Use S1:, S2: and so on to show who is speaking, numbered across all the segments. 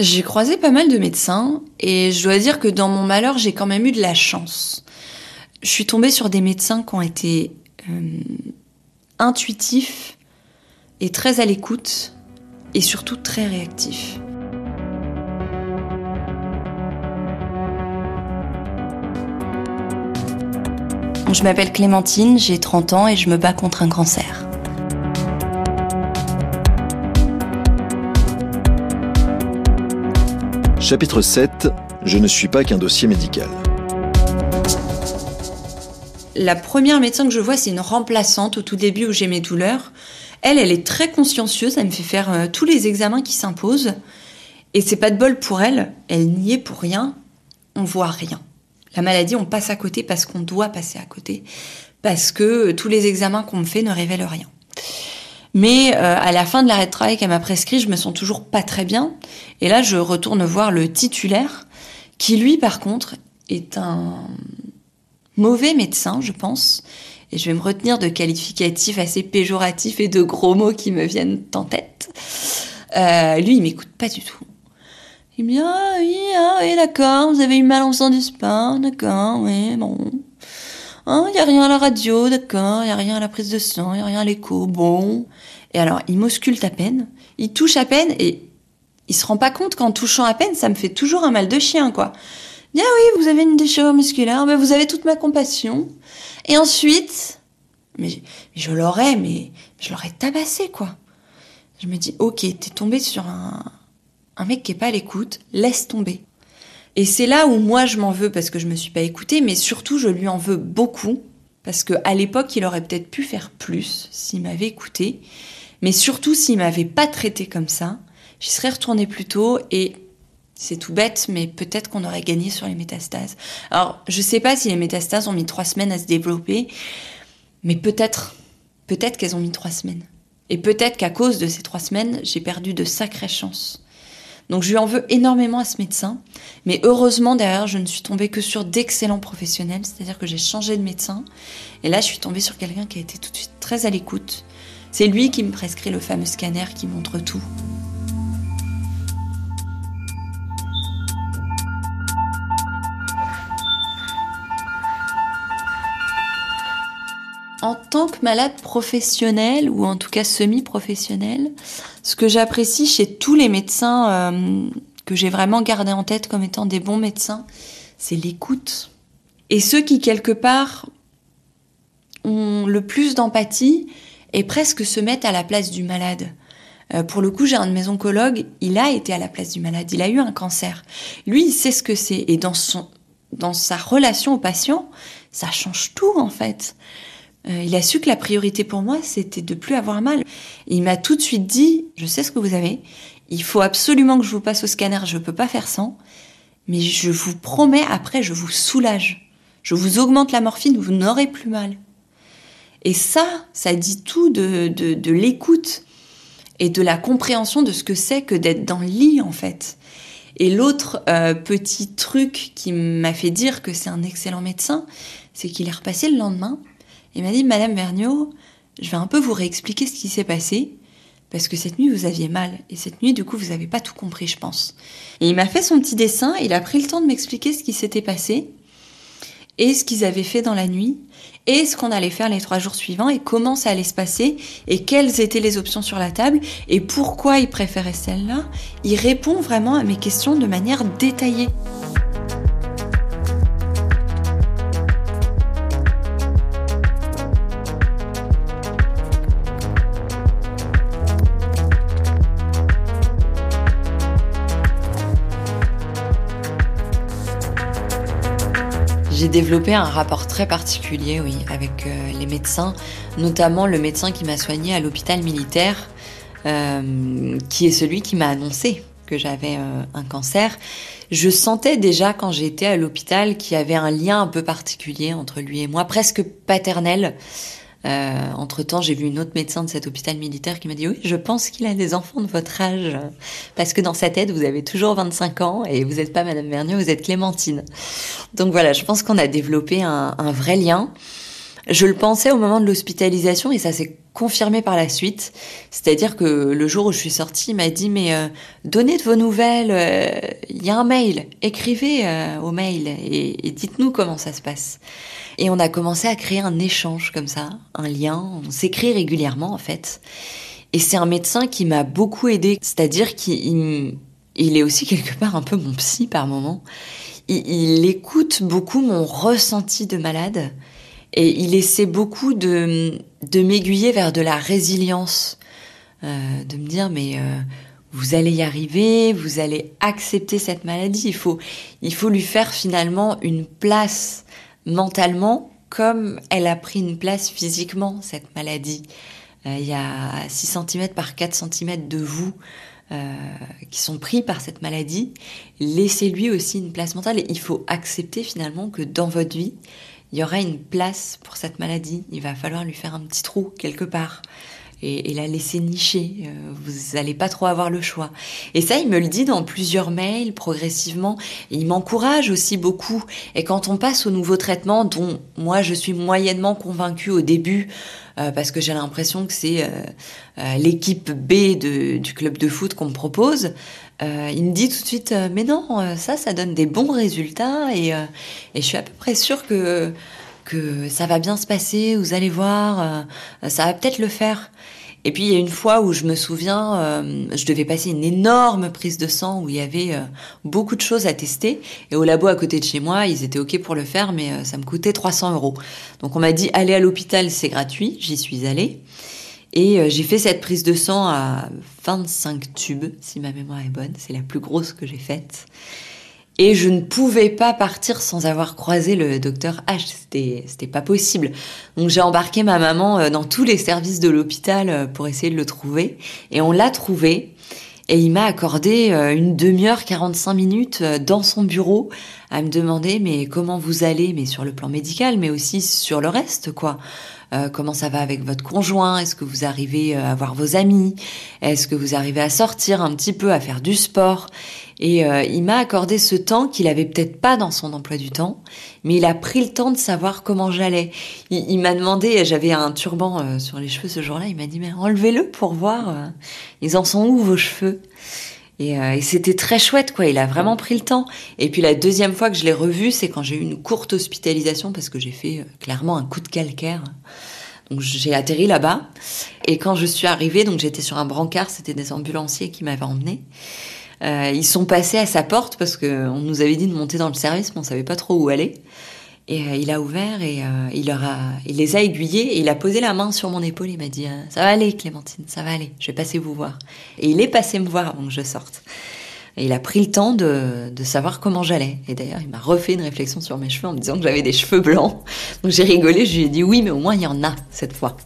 S1: J'ai croisé pas mal de médecins et je dois dire que dans mon malheur, j'ai quand même eu de la chance. Je suis tombée sur des médecins qui ont été euh, intuitifs et très à l'écoute et surtout très réactifs. Je m'appelle Clémentine, j'ai 30 ans et je me bats contre un cancer.
S2: Chapitre 7 Je ne suis pas qu'un dossier médical.
S1: La première médecin que je vois, c'est une remplaçante au tout début où j'ai mes douleurs. Elle, elle est très consciencieuse, elle me fait faire euh, tous les examens qui s'imposent. Et c'est pas de bol pour elle, elle n'y est pour rien, on voit rien. La maladie, on passe à côté parce qu'on doit passer à côté, parce que tous les examens qu'on me fait ne révèlent rien. Mais euh, à la fin de l'arrêt de travail qu'elle m'a prescrit, je me sens toujours pas très bien. Et là, je retourne voir le titulaire, qui lui, par contre, est un mauvais médecin, je pense. Et je vais me retenir de qualificatifs assez péjoratifs et de gros mots qui me viennent en tête. Euh, lui, il m'écoute pas du tout. Il me dit ah oui, ah oui, d'accord, vous avez eu mal en faisant du d'accord, oui, bon. Il hein, y a rien à la radio, d'accord, il y a rien à la prise de sang, il y a rien à l'écho, bon. Et alors, il m'ausculte à peine, il touche à peine et il se rend pas compte qu'en touchant à peine, ça me fait toujours un mal de chien, quoi. Bien oui, vous avez une déchirure musculaire, mais vous avez toute ma compassion. Et ensuite, mais, je l'aurais, mais je l'aurais tabassé, quoi. Je me dis, ok, t'es tombé sur un, un mec qui est pas à l'écoute, laisse tomber. Et c'est là où moi je m'en veux parce que je me suis pas écoutée, mais surtout je lui en veux beaucoup parce que à l'époque il aurait peut-être pu faire plus s'il m'avait écouté, mais surtout s'il m'avait pas traité comme ça, j'y serais retournée plus tôt et c'est tout bête, mais peut-être qu'on aurait gagné sur les métastases. Alors je sais pas si les métastases ont mis trois semaines à se développer, mais peut-être, peut-être qu'elles ont mis trois semaines. Et peut-être qu'à cause de ces trois semaines, j'ai perdu de sacrées chances. Donc je lui en veux énormément à ce médecin. Mais heureusement, derrière, je ne suis tombée que sur d'excellents professionnels. C'est-à-dire que j'ai changé de médecin. Et là, je suis tombée sur quelqu'un qui a été tout de suite très à l'écoute. C'est lui qui me prescrit le fameux scanner qui montre tout. En tant que malade professionnel, ou en tout cas semi-professionnel, ce que j'apprécie chez tous les médecins euh, que j'ai vraiment gardé en tête comme étant des bons médecins, c'est l'écoute. Et ceux qui, quelque part, ont le plus d'empathie et presque se mettent à la place du malade. Euh, pour le coup, j'ai un de mes oncologues, il a été à la place du malade, il a eu un cancer. Lui, il sait ce que c'est. Et dans, dans sa relation au patient, ça change tout en fait. Euh, il a su que la priorité pour moi, c'était de plus avoir mal. il m'a tout de suite dit, je sais ce que vous avez, il faut absolument que je vous passe au scanner, je ne peux pas faire sans, mais je vous promets, après, je vous soulage. Je vous augmente la morphine, vous n'aurez plus mal. Et ça, ça dit tout de, de, l'écoute et de la compréhension de ce que c'est que d'être dans le lit, en fait. Et l'autre euh, petit truc qui m'a fait dire que c'est un excellent médecin, c'est qu'il est repassé le lendemain il m'a dit, Madame Vergniaud, je vais un peu vous réexpliquer ce qui s'est passé, parce que cette nuit, vous aviez mal. Et cette nuit, du coup, vous n'avez pas tout compris, je pense. Et il m'a fait son petit dessin, il a pris le temps de m'expliquer ce qui s'était passé, et ce qu'ils avaient fait dans la nuit, et ce qu'on allait faire les trois jours suivants, et comment ça allait se passer, et quelles étaient les options sur la table, et pourquoi il préférait celle-là. Il répond vraiment à mes questions de manière détaillée. J'ai développé un rapport très particulier, oui, avec euh, les médecins, notamment le médecin qui m'a soigné à l'hôpital militaire, euh, qui est celui qui m'a annoncé que j'avais euh, un cancer. Je sentais déjà quand j'étais à l'hôpital qu'il y avait un lien un peu particulier entre lui et moi, presque paternel. Euh, entre-temps, j'ai vu une autre médecin de cet hôpital militaire qui m'a dit oui, je pense qu'il a des enfants de votre âge. Parce que dans sa tête, vous avez toujours 25 ans et vous n'êtes pas Madame Vernier, vous êtes Clémentine. Donc voilà, je pense qu'on a développé un, un vrai lien. Je le pensais au moment de l'hospitalisation et ça s'est confirmé par la suite. C'est-à-dire que le jour où je suis sortie, il m'a dit mais euh, donnez de vos nouvelles, euh, il y a un mail, écrivez euh, au mail et, dites-nous comment ça se passe. Et on a commencé à créer un échange comme ça, un lien, on s'écrit régulièrement en fait. Et c'est un médecin qui m'a beaucoup aidé, c'est-à-dire qu'il il est aussi quelque part un peu mon psy par moment. Il écoute beaucoup mon ressenti de malade et il essaie beaucoup de, de m'aiguiller vers de la résilience, euh, de me dire mais euh, vous allez y arriver, vous allez accepter cette maladie. Il faut, il faut lui faire finalement une place mentalement comme elle a pris une place physiquement, cette maladie. Euh, il y a 6 cm par 4 cm de vous qui sont pris par cette maladie. Laissez-lui aussi une place mentale et il faut accepter finalement que dans votre vie, il y aura une place pour cette maladie. Il va falloir lui faire un petit trou quelque part et, la laisser nicher. Euh, vous n'allez pas trop avoir le choix. Et ça, il me le dit dans plusieurs mails progressivement. Il m'encourage aussi beaucoup. Et quand on passe au nouveau traitement, dont moi je suis moyennement convaincue au début, euh, parce que j'ai l'impression que c'est euh, l'équipe B du club de foot qu'on me propose, euh, il me dit tout de suite euh, mais non ça ça donne des bons résultats et, et je suis à peu près sûre que que ça va bien se passer vous allez voir ça va peut-être le faire et puis il y a une fois où je me souviens, euh, je devais passer une énorme prise de sang où il y avait euh, beaucoup de choses à tester. Et au labo à côté de chez moi, ils étaient OK pour le faire, mais euh, ça me coûtait 300 euros. Donc on m'a dit, allez à l'hôpital, c'est gratuit. J'y suis allée. Et j'ai fait cette prise de sang à 25 tubes, si ma mémoire est bonne. C'est la plus grosse que j'ai faite. Et je ne pouvais pas partir sans avoir croisé le docteur H. C'était, c'était pas possible. Donc j'ai embarqué ma maman euh, dans tous les services de l'hôpital euh, pour essayer de le trouver. Et on l'a trouvé. Et il m'a accordé euh, une demi-heure, 45 minutes dans son bureau à me demander mais comment vous allez, mais sur le plan médical, mais aussi sur le reste, quoi. Euh, comment ça va avec votre conjoint? Est-ce que vous arrivez à voir vos amis? Est-ce que vous arrivez à sortir un petit peu, à faire du sport? Et euh, il m'a accordé ce temps qu'il avait peut-être pas dans son emploi du temps, mais il a pris le temps de savoir comment j'allais. Il, il m'a demandé, j'avais un turban euh, sur les cheveux ce jour-là, il m'a dit mais enlevez-le pour voir, euh, ils en sont où vos cheveux? Et, euh, et c'était très chouette, quoi. Il a vraiment pris le temps. Et puis la deuxième fois que je l'ai revu, c'est quand j'ai eu une courte hospitalisation parce que j'ai fait euh, clairement un coup de calcaire. Donc j'ai atterri là-bas. Et quand je suis arrivée, donc j'étais sur un brancard, c'était des ambulanciers qui m'avaient emmenée. Euh, ils sont passés à sa porte parce que on nous avait dit de monter dans le service, mais on savait pas trop où aller. Et euh, il a ouvert et euh, il leur a, il les a aiguillés et il a posé la main sur mon épaule. Il m'a dit euh, ça va aller, Clémentine, ça va aller. Je vais passer vous voir. Et il est passé me voir avant que je sorte. Et il a pris le temps de, de savoir comment j'allais. Et d'ailleurs, il m'a refait une réflexion sur mes cheveux en me disant que j'avais des cheveux blancs. Donc j'ai rigolé, je lui ai dit oui, mais au moins il y en a cette fois.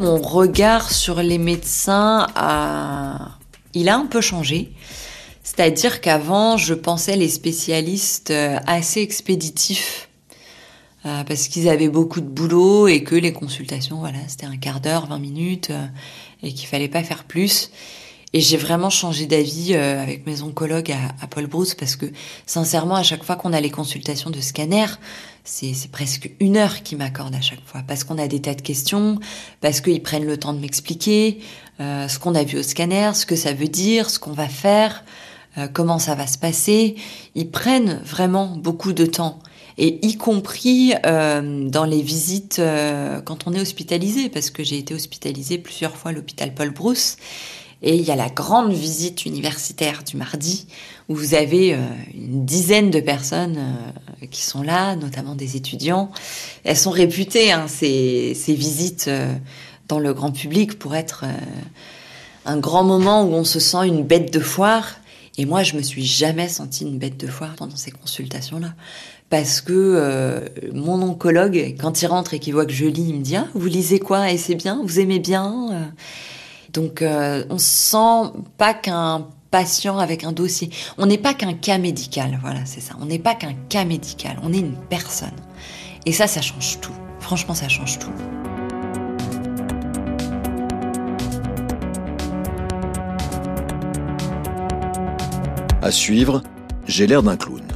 S1: Mon regard sur les médecins a il a un peu changé. C'est-à-dire qu'avant, je pensais les spécialistes euh, assez expéditifs euh, parce qu'ils avaient beaucoup de boulot et que les consultations, voilà, c'était un quart d'heure, 20 minutes euh, et qu'il fallait pas faire plus. Et j'ai vraiment changé d'avis euh, avec mes oncologues à, à, Paul Brousse parce que sincèrement, à chaque fois qu'on a les consultations de scanner, c'est presque une heure qu'ils m'accordent à chaque fois parce qu'on a des tas de questions, parce qu'ils prennent le temps de m'expliquer euh, ce qu'on a vu au scanner, ce que ça veut dire, ce qu'on va faire, euh, comment ça va se passer. Ils prennent vraiment beaucoup de temps et y compris euh, dans les visites euh, quand on est hospitalisé, parce que j'ai été hospitalisée plusieurs fois à l'hôpital Paul Brousse. Et il y a la grande visite universitaire du mardi où vous avez euh, une dizaine de personnes euh, qui sont là, notamment des étudiants. Elles sont réputées, hein, ces, ces, visites euh, dans le grand public, pour être un grand moment où on se sent une bête de foire. Et moi, je me suis jamais sentie une bête de foire pendant ces consultations-là. Parce que euh, mon oncologue, quand il rentre et qu'il voit que je lis, il me dit ah, Vous lisez quoi? Et c'est bien? Vous aimez bien donc euh, on sent pas qu'un patient avec un dossier, on n'est pas qu'un cas médical, voilà, c'est ça. On n'est pas qu'un cas médical, on est une personne. Et ça, ça change tout. Franchement, ça change tout.
S2: À suivre, j'ai l'air d'un clown.